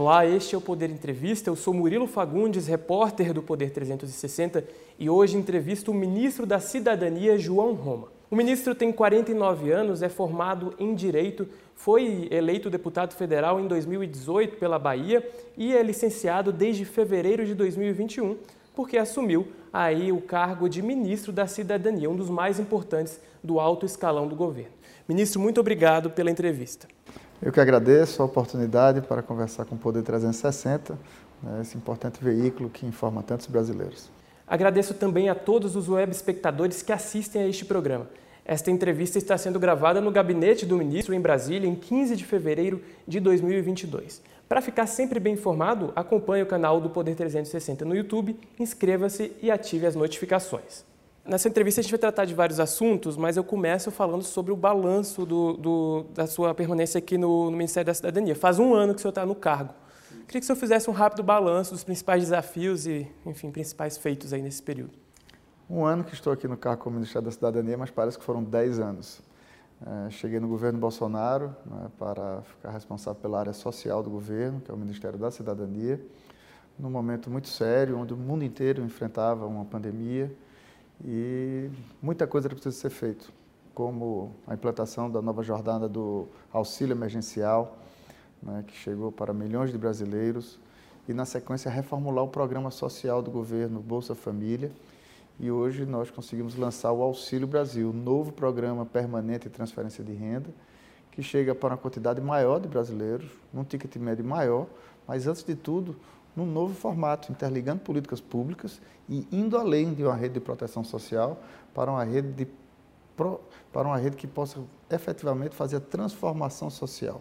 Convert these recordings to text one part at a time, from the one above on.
Olá, este é o Poder Entrevista. Eu sou Murilo Fagundes, repórter do Poder 360 e hoje entrevisto o ministro da Cidadania, João Roma. O ministro tem 49 anos, é formado em Direito, foi eleito deputado federal em 2018 pela Bahia e é licenciado desde fevereiro de 2021, porque assumiu aí o cargo de ministro da Cidadania, um dos mais importantes do alto escalão do governo. Ministro, muito obrigado pela entrevista. Eu que agradeço a oportunidade para conversar com o Poder 360, né, esse importante veículo que informa tantos brasileiros. Agradeço também a todos os web espectadores que assistem a este programa. Esta entrevista está sendo gravada no gabinete do ministro em Brasília em 15 de fevereiro de 2022. Para ficar sempre bem informado, acompanhe o canal do Poder 360 no YouTube, inscreva-se e ative as notificações. Nessa entrevista a gente vai tratar de vários assuntos, mas eu começo falando sobre o balanço do, do, da sua permanência aqui no, no, Ministério da Cidadania. Faz um ano que o senhor está no cargo. Queria que o senhor fizesse um rápido balanço dos principais desafios e, enfim, principais feitos aí nesse período. Um ano que estou aqui no cargo como Ministério da Cidadania, mas parece que foram dez anos. É, cheguei no governo Bolsonaro né, para ficar responsável pela área social do governo, que é o Ministério da Cidadania, num momento muito sério, onde o mundo inteiro enfrentava uma pandemia e muita coisa precisa ser feito, como a implantação da nova jornada do auxílio emergencial, né, que chegou para milhões de brasileiros, e na sequência reformular o programa social do governo Bolsa Família. E hoje nós conseguimos lançar o Auxílio Brasil, novo programa permanente de transferência de renda, que chega para uma quantidade maior de brasileiros, num ticket médio maior, mas antes de tudo, num novo formato, interligando políticas públicas e indo além de uma rede de proteção social para uma rede, de, para uma rede que possa efetivamente fazer a transformação social,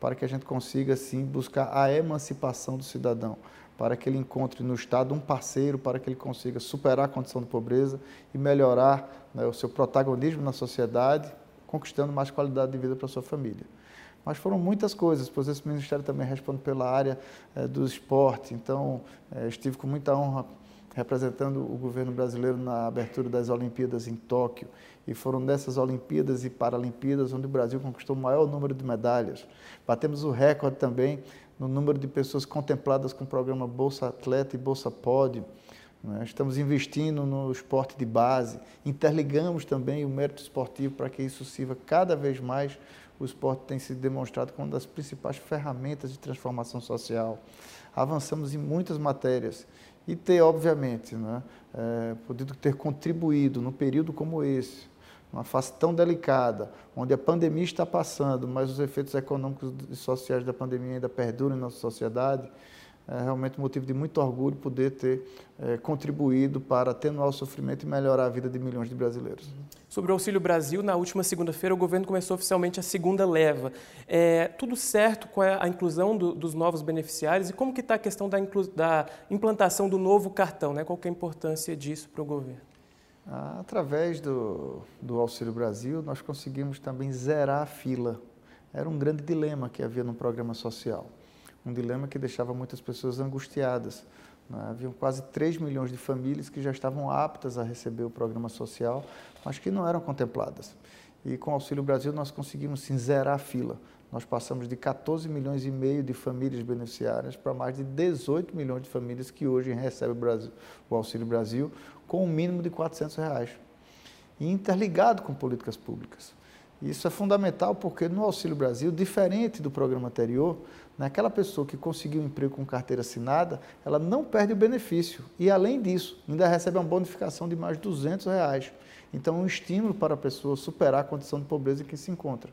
para que a gente consiga, sim, buscar a emancipação do cidadão, para que ele encontre no Estado um parceiro, para que ele consiga superar a condição de pobreza e melhorar né, o seu protagonismo na sociedade, conquistando mais qualidade de vida para a sua família. Mas foram muitas coisas, pois esse ministério também responde pela área é, do esporte. Então, é, estive com muita honra representando o governo brasileiro na abertura das Olimpíadas em Tóquio. E foram nessas Olimpíadas e Paralimpíadas onde o Brasil conquistou o maior número de medalhas. Batemos o recorde também no número de pessoas contempladas com o programa Bolsa Atleta e Bolsa Pódio. Né? Estamos investindo no esporte de base, interligamos também o mérito esportivo para que isso sirva cada vez mais o esporte tem sido demonstrado como uma das principais ferramentas de transformação social. Avançamos em muitas matérias e ter, obviamente, né, é, podido ter contribuído num período como esse, uma fase tão delicada, onde a pandemia está passando, mas os efeitos econômicos e sociais da pandemia ainda perduram em nossa sociedade, é realmente motivo de muito orgulho poder ter é, contribuído para atenuar o sofrimento e melhorar a vida de milhões de brasileiros. Sobre o Auxílio Brasil, na última segunda-feira o governo começou oficialmente a segunda leva. É, tudo certo com a inclusão do, dos novos beneficiários e como que está a questão da, da, implantação do novo cartão? Né? Qual é a importância disso para o governo? Através do, do Auxílio Brasil, nós conseguimos também zerar a fila. Era um grande dilema que havia no programa social um dilema que deixava muitas pessoas angustiadas. Né? Quase 3 milhões de famílias que já estavam aptas a receber o programa social, mas que não eram contempladas. E com o Auxílio Brasil nós conseguimos sim, zerar a fila. Nós passamos de 14 milhões e meio de famílias beneficiárias para mais de 18 milhões de famílias que hoje recebem o, Brasil, o Auxílio Brasil com um mínimo de 400 reais. E interligado com políticas públicas. Isso é fundamental porque no Auxílio Brasil, diferente do programa anterior, naquela pessoa que conseguiu um emprego com carteira assinada, ela não perde o benefício. E, além disso, ainda recebe uma bonificação de mais de 200 reais. Então, é um estímulo para a pessoa superar a condição de pobreza em que se encontra.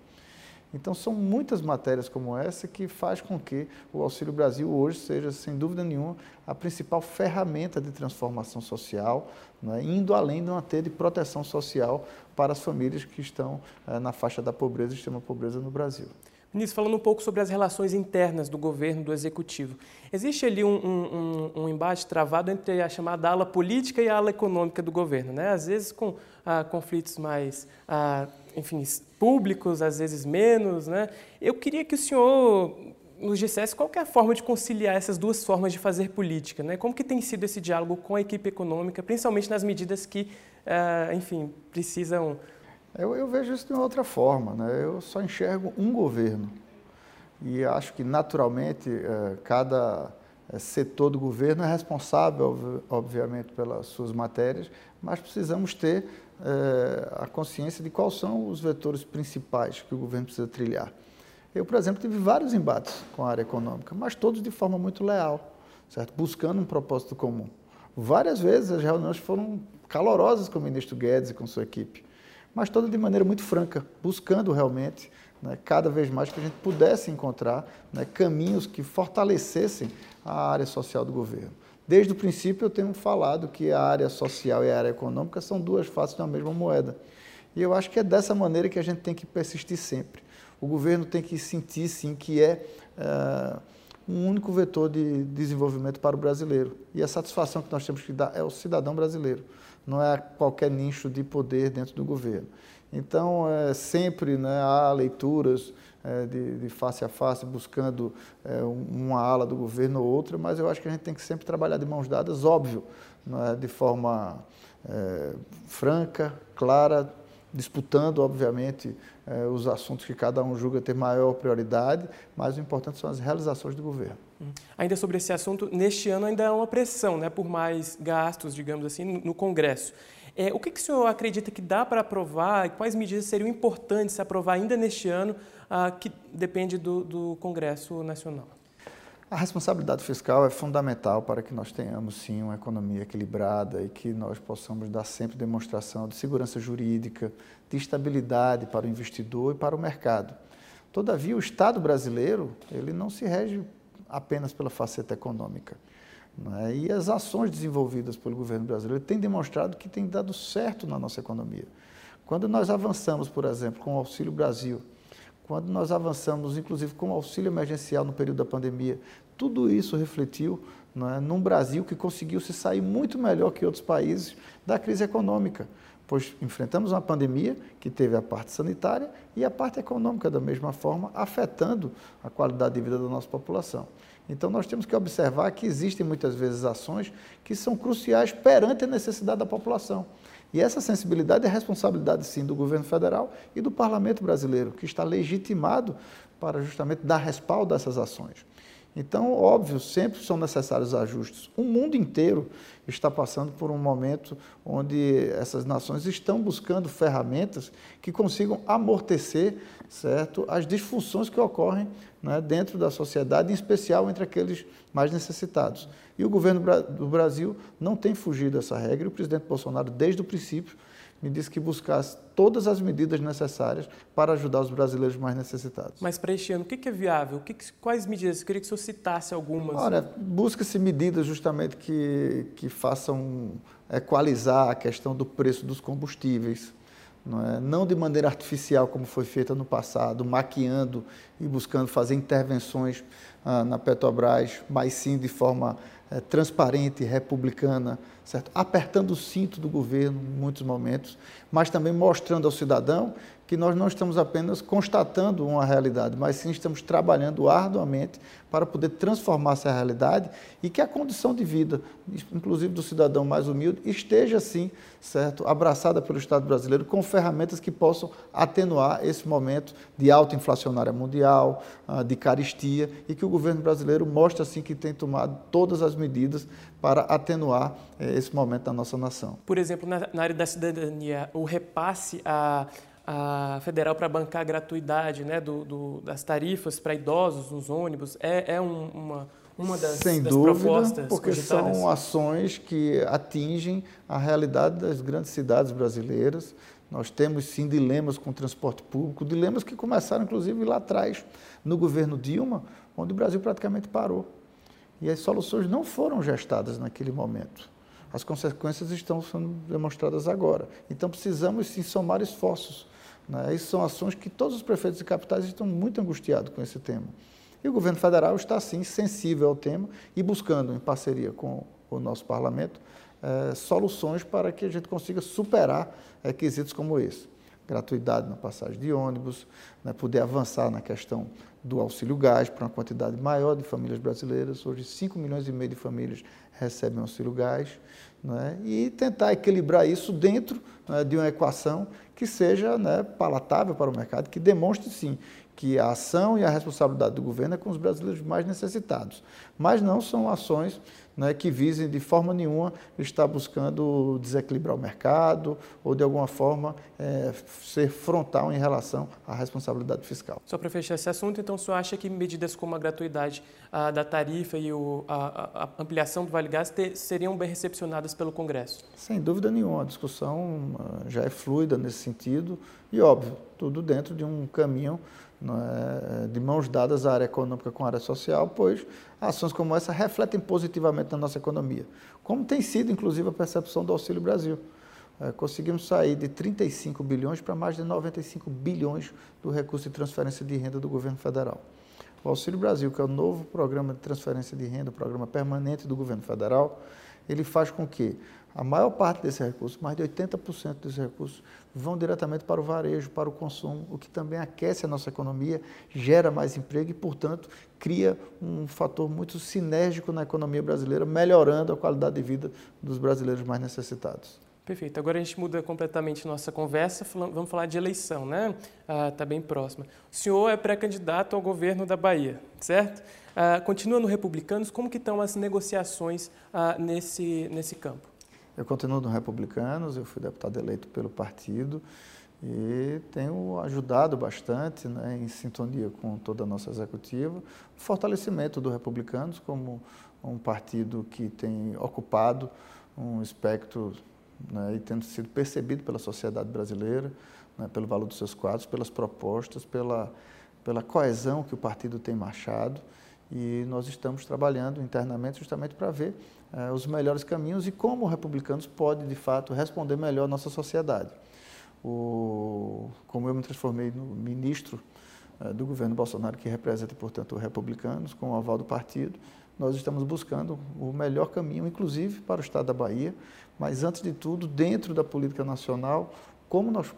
Então, são muitas matérias como essa que faz com que o Auxílio Brasil hoje seja, sem dúvida nenhuma, a principal ferramenta de transformação social, né, indo além de uma ter de proteção social para as famílias que estão eh, na faixa da pobreza e extrema pobreza no Brasil. Ministro, falando um pouco sobre as relações internas do governo, do executivo. Existe ali um, um, um, embate travado entre a chamada ala política e a ala econômica do governo, né? Às vezes com ah, conflitos mais, ah, enfim, públicos, às vezes menos, né? Eu queria que o senhor nos dissesse qual é a forma de conciliar essas duas formas de fazer política, né? Como que tem sido esse diálogo com a equipe econômica, principalmente nas medidas que, ah, enfim, precisam eu, eu, vejo isso de uma outra forma. Né? Eu só enxergo um governo. e acho que naturalmente eh, cada eh, setor do governo é responsável, obviamente, pelas suas matérias, mas precisamos ter eh, a consciência de quais são os vetores principais que o governo precisa trilhar. Eu, por exemplo, tive vários embates com a área econômica, mas todos de forma muito leal, certo? buscando um propósito comum. Várias vezes as reuniões foram calorosas com o ministro Guedes e com sua equipe, mas todas de maneira muito franca, buscando realmente né, cada vez mais que a gente pudesse encontrar né, caminhos que fortalecessem a área social do governo. Desde o princípio eu tenho falado que a área social e a área econômica são duas faces da mesma moeda. E eu acho que é dessa maneira que a gente tem que persistir sempre. O governo tem que sentir, sim, que é uh, um único vetor de desenvolvimento para o brasileiro. E a satisfação que nós temos que dar é o cidadão brasileiro, não é qualquer nicho de poder dentro do governo. Então, é, sempre né, há leituras é, de, de, face a face, buscando é, uma ala do governo ou outra, mas eu acho que a gente tem que sempre trabalhar de mãos dadas, óbvio, é, de forma é, franca, clara, disputando, obviamente, é, os assuntos que cada um julga ter maior prioridade, mas o importante são as realizações do governo. Hum. Ainda sobre esse assunto, neste ano ainda há uma pressão né, por mais gastos, digamos assim, no Congresso. É, o que, que o senhor acredita que dá para aprovar e quais medidas seriam importantes aprovar ainda neste ano, ah, que depende do, do Congresso Nacional? A responsabilidade fiscal é fundamental para que nós tenhamos, sim, uma economia equilibrada e que nós possamos dar sempre demonstração de segurança jurídica, de estabilidade para o investidor e para o mercado. Todavia, o Estado brasileiro ele não se rege apenas pela faceta econômica. Né? E as ações desenvolvidas pelo governo brasileiro têm demonstrado que tem dado certo na nossa economia. Quando nós avançamos, por exemplo, com o Auxílio Brasil, quando nós avançamos, inclusive, com o auxílio emergencial no período da pandemia, tudo isso refletiu é, num Brasil que conseguiu se sair muito melhor que outros países da crise econômica, pois enfrentamos uma pandemia que teve a parte sanitária e a parte econômica da mesma forma, afetando a qualidade de vida da nossa população. Então, nós temos que observar que existem muitas vezes ações que são cruciais perante a necessidade da população. E essa sensibilidade é responsabilidade, sim, do governo federal e do parlamento brasileiro, que está legitimado para justamente dar respaldo a essas ações. Então, óbvio, sempre são necessários ajustes. O mundo inteiro está passando por um momento onde essas nações estão buscando ferramentas que consigam amortecer certo, as disfunções que ocorrem né, dentro da sociedade, em especial entre aqueles mais necessitados. E o governo do Brasil não tem fugido dessa regra, e o presidente Bolsonaro, desde o princípio, me disse que buscasse todas as medidas necessárias para ajudar os brasileiros mais necessitados. Mas para este ano, o que é viável? Quais medidas? Eu queria que o senhor citasse algumas. Olha, busca-se medidas justamente que, que façam equalizar a questão do preço dos combustíveis. Não, é? não de maneira artificial, como foi feita no passado, maquiando e buscando fazer intervenções ah, na Petrobras, mas sim de forma é, transparente, republicana, certo? apertando o cinto do governo em muitos momentos, mas também mostrando ao cidadão que nós não estamos apenas constatando uma realidade, mas sim estamos trabalhando arduamente para poder transformar essa realidade e que a condição de vida, inclusive do cidadão mais humilde, esteja assim, certo, abraçada pelo Estado brasileiro com ferramentas que possam atenuar esse momento de alta inflacionária mundial, ah, de caristia e que o governo brasileiro mostre assim que tem tomado todas as medidas para atenuar eh, esse momento da nossa nação. Por exemplo, na área da cidadania, o repasse a a federal para bancar a gratuidade né, do, do, das tarifas para idosos nos ônibus é, é um, uma, uma das, Sem das dúvida, propostas porque cogitadas. são ações que atingem a realidade das grandes cidades brasileiras. Nós temos sim dilemas com o transporte público, dilemas que começaram inclusive lá atrás, no governo Dilma, onde o Brasil praticamente parou. E as soluções não foram gestadas naquele momento. As consequências estão sendo demonstradas agora. Então precisamos sim somar esforços né? Isso são ações que todos os prefeitos e capitais estão muito angustiados com esse tema. E o governo federal está, sim, sensível ao tema e buscando, em parceria com o nosso parlamento, é, soluções para que a gente consiga superar é, quesitos como esse. Gratuidade na passagem de ônibus, né, poder avançar na questão do auxílio gás para uma quantidade maior de famílias brasileiras. Hoje, 5 milhões e meio de famílias recebem auxílio gás. Né, e tentar equilibrar isso dentro né, de uma equação que seja né, palatável para o mercado, que demonstre sim que a ação e a responsabilidade do governo é com os brasileiros mais necessitados, mas não são ações né, que visem de forma nenhuma estar buscando desequilibrar o mercado ou de alguma forma é, ser frontal em relação à responsabilidade fiscal. Só para fechar esse assunto, então o senhor acha que medidas como a gratuidade a, da tarifa e o, a, a, ampliação do Vale Gás ter, seriam bem recepcionadas pelo Congresso? Sem dúvida nenhuma, a discussão uh, já é fluida nesse sentido e óbvio, tudo dentro de um caminho de mãos dadas à área econômica com a área social, pois ações como essa refletem positivamente na nossa economia, como tem sido, inclusive, a percepção do Auxílio Brasil. É, conseguimos sair de 35 bilhões para mais de 95 bilhões do recurso de transferência de renda do governo federal. O Auxílio Brasil, que é o novo programa de transferência de renda, o programa permanente do governo federal, ele faz com que a maior parte desses recursos, mais de 80% desses recursos, vão diretamente para o varejo, para o consumo, o que também aquece a nossa economia, gera mais emprego e, portanto, cria um fator muito sinérgico na economia brasileira, melhorando a qualidade de vida dos brasileiros mais necessitados. Perfeito. Agora a gente muda completamente nossa conversa, vamos falar de eleição, né? Está ah, tá bem próxima. O senhor é pré-candidato ao governo da Bahia, certo? Ah, continua no Republicanos, como que estão as negociações ah, nesse, nesse campo? Eu continuo no Republicanos, eu fui deputado eleito pelo partido e tenho ajudado bastante, né, em sintonia com toda a nossa executiva, o fortalecimento do Republicanos como um partido que tem ocupado um espectro né, e tendo sido percebido pela sociedade brasileira, né, pelo valor dos seus quadros, pelas propostas, pela, pela coesão que o partido tem marchado e nós estamos trabalhando internamente justamente para ver eh, os melhores caminhos e como o Republicanos pode, de fato, responder melhor à nossa sociedade. O, como eu me transformei no ministro eh, do governo Bolsonaro, que representa, portanto, Republicanos, com o aval do partido, nós estamos buscando o melhor caminho, inclusive para o Estado da Bahia, mas, antes de tudo, dentro da política nacional, como nós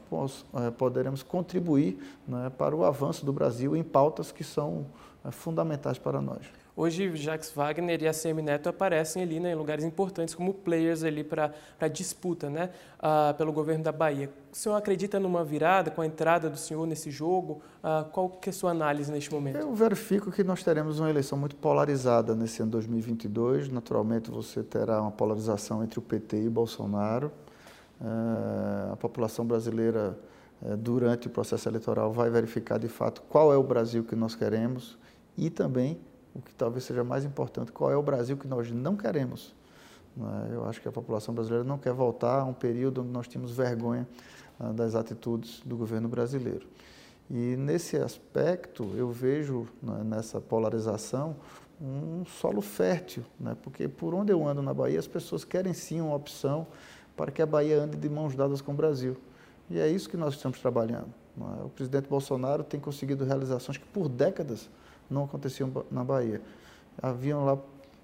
eh, poderemos contribuir né, para o avanço do Brasil em pautas que são é, fundamentais para nós. Hoje, Jacques Wagner e a CM Neto aparecem ali né, em lugares importantes como players ali para disputa né, uh, pelo governo da Bahia. O senhor acredita numa virada com a entrada do senhor nesse jogo? Uh, qual que é a sua análise neste momento? Eu verifico que nós teremos uma eleição muito polarizada nesse ano 2022. Naturalmente, você terá uma polarização entre o PT e Bolsonaro. Uh, a população brasileira, uh, durante o processo eleitoral, vai verificar de fato qual é o Brasil que nós queremos e também, o que talvez seja mais importante, qual é o Brasil que nós não queremos. É? Eu acho que a população brasileira não quer voltar a um período onde nós tínhamos vergonha ah, das atitudes do governo brasileiro. E nesse aspecto, eu vejo né, nessa polarização um solo fértil, né? porque por onde eu ando na Bahia, as pessoas querem sim uma opção para que a Bahia ande de mãos dadas com o Brasil. E é isso que nós estamos trabalhando. É? O presidente Bolsonaro tem conseguido realizações que por décadas não aconteciam na Bahia. Haviam lá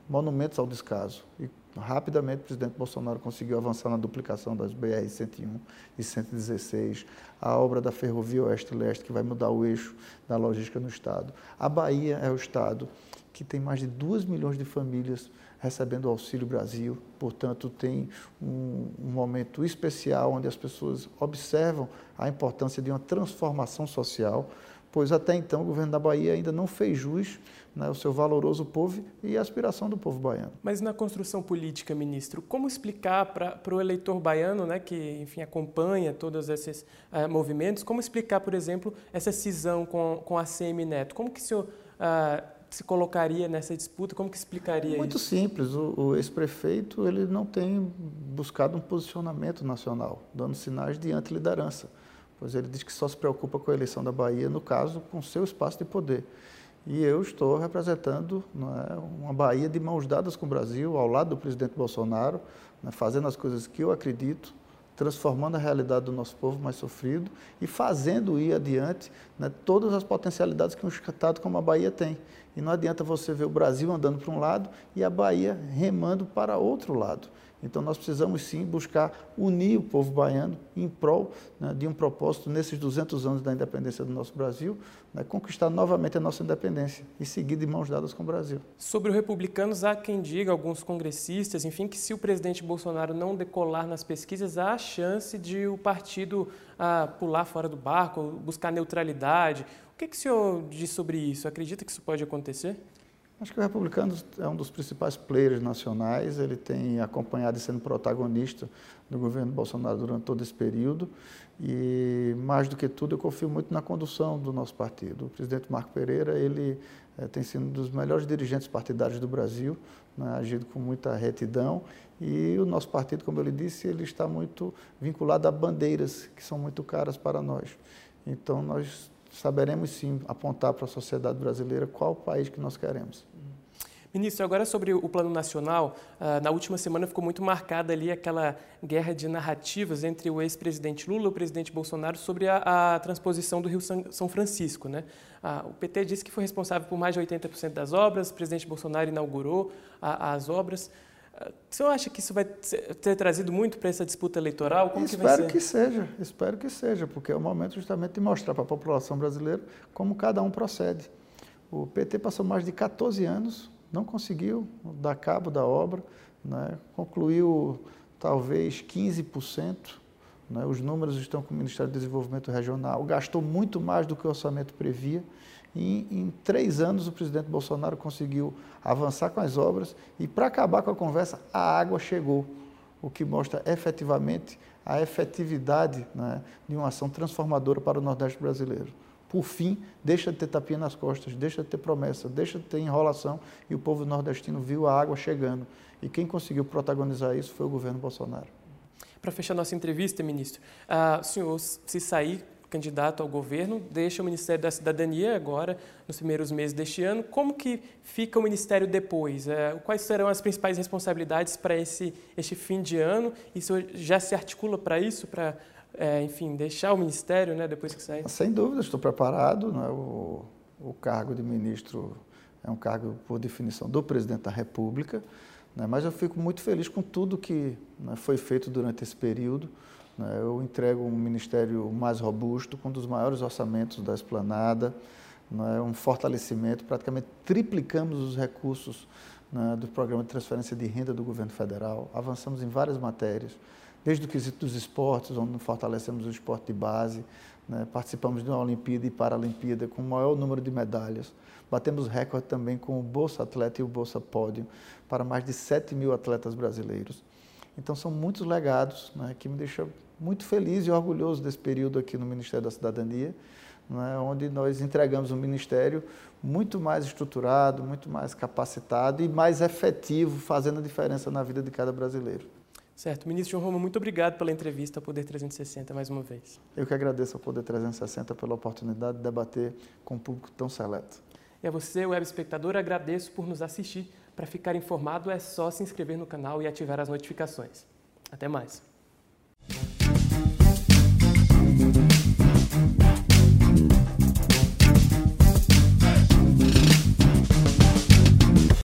monumentos ao descaso. E rapidamente o presidente Bolsonaro conseguiu avançar na duplicação das BR-101 e 116, a obra da Ferrovia Oeste-Leste, que vai mudar o eixo da logística no Estado. A Bahia é o Estado que tem mais de 2 milhões de famílias recebendo o Auxílio Brasil, portanto, tem um, um, momento especial onde as pessoas observam a importância de uma transformação social pois até então o governo da Bahia ainda não fez jus né, ao seu valoroso povo e a aspiração do povo baiano. Mas na construção política, ministro, como explicar para o eleitor baiano, né, que enfim acompanha todos esses uh, movimentos, como explicar, por exemplo, essa cisão com, com a CM Neto? Como que o senhor uh, se colocaria nessa disputa? Como que explicaria Muito isso? Muito simples. O, o ex-prefeito ele não tem buscado um posicionamento nacional, dando sinais de antiliderança pois ele diz que só se preocupa com a eleição da Bahia, no caso, com seu espaço de poder. E eu estou representando é, uma Bahia de mãos dadas com o Brasil, ao lado do presidente Bolsonaro, né, fazendo as coisas que eu acredito, transformando a realidade do nosso povo mais sofrido e fazendo ir adiante né, todas as potencialidades que um estado como a Bahia tem. E não adianta você ver o Brasil andando para um lado e a Bahia remando para outro lado. Então nós precisamos sim buscar unir o povo baiano em prol né, de um propósito nesses 200 anos da independência do nosso Brasil, né, conquistar novamente a nossa independência e seguir de mãos dadas com o Brasil. Sobre o Republicanos, há quem diga, alguns congressistas, enfim, que se o presidente Bolsonaro não decolar nas pesquisas, há a chance de o partido ah, pular fora do barco, buscar neutralidade. O que, que o senhor diz sobre isso? Acredita que isso pode acontecer? Acho que o Republicanos é um dos principais players nacionais, ele tem acompanhado e sendo protagonista do governo Bolsonaro durante todo esse período e, mais do que tudo, eu confio muito na condução do nosso partido. O presidente Marco Pereira, ele é, tem sido um dos melhores dirigentes partidários do Brasil, né, agido com muita retidão e o nosso partido, como eu lhe disse, ele está muito vinculado a bandeiras que são muito caras para nós. Então, nós saberemos sim apontar para a sociedade brasileira qual país que nós queremos. Ministro, agora sobre o plano nacional, ah, na última semana ficou muito marcada ali aquela guerra de narrativas entre o ex-presidente Lula e o presidente Bolsonaro sobre a, a transposição do Rio São Francisco. Né? Ah, o PT disse que foi responsável por mais de 80% das obras, o presidente Bolsonaro inaugurou as obras. O senhor acha que isso vai ter trazido muito para essa disputa eleitoral? Como espero que, que seja, espero que seja, porque é o momento justamente de mostrar para a população brasileira como cada um procede. O PT passou mais de 14 anos, não conseguiu dar cabo da obra, né? concluiu talvez 15%. Né? Os números estão com o Ministério do Desenvolvimento Regional, gastou muito mais do que o orçamento previa. E em três anos o presidente Bolsonaro conseguiu avançar com as obras e, para acabar com a conversa, a água chegou, o que mostra efetivamente a efetividade né, de uma ação transformadora para o Nordeste brasileiro. Por fim, deixa de ter tapinha nas costas, deixa de ter promessa, deixa de ter enrolação e o povo nordestino viu a água chegando. E quem conseguiu protagonizar isso foi o governo Bolsonaro. Para fechar nossa entrevista, ministro, uh, o senhor, se sair candidato ao governo, deixa o Ministério da Cidadania agora, nos primeiros meses deste ano. Como que fica o Ministério depois? É, quais serão as principais responsabilidades para esse este fim de ano? Isso já se articula para isso, para, é, enfim, deixar o Ministério né, depois que sair? Sem dúvida, estou preparado. Né? O, o cargo de ministro é um cargo, por definição, do presidente da República, né? mas eu fico muito feliz com tudo que né, foi feito durante esse período. Né? Eu entrego um ministério mais robusto, com um dos maiores orçamentos da esplanada, né? um fortalecimento, praticamente triplicamos os recursos né, do programa de transferência de renda do governo federal, avançamos em várias matérias, desde o quesito dos esportes, onde fortalecemos o esporte de base, né, participamos de uma Olimpíada e Paralimpíada com o maior número de medalhas, batemos recorde também com o Bolsa Atleta e o Bolsa Pódio para mais de 7 mil atletas brasileiros. Então são muitos legados né, que me deixam muito feliz e orgulhoso desse período aqui no Ministério da Cidadania, né, onde nós entregamos um ministério muito mais estruturado, muito mais capacitado e mais efetivo, fazendo a diferença na vida de cada brasileiro. Certo. Ministro João Roma, muito obrigado pela entrevista ao Poder 360 mais uma vez. Eu que agradeço ao Poder 360 pela oportunidade de debater com um público tão seleto. E a você, web espectador, agradeço por nos assistir. Para ficar informado, é só se inscrever no canal e ativar as notificações. Até mais.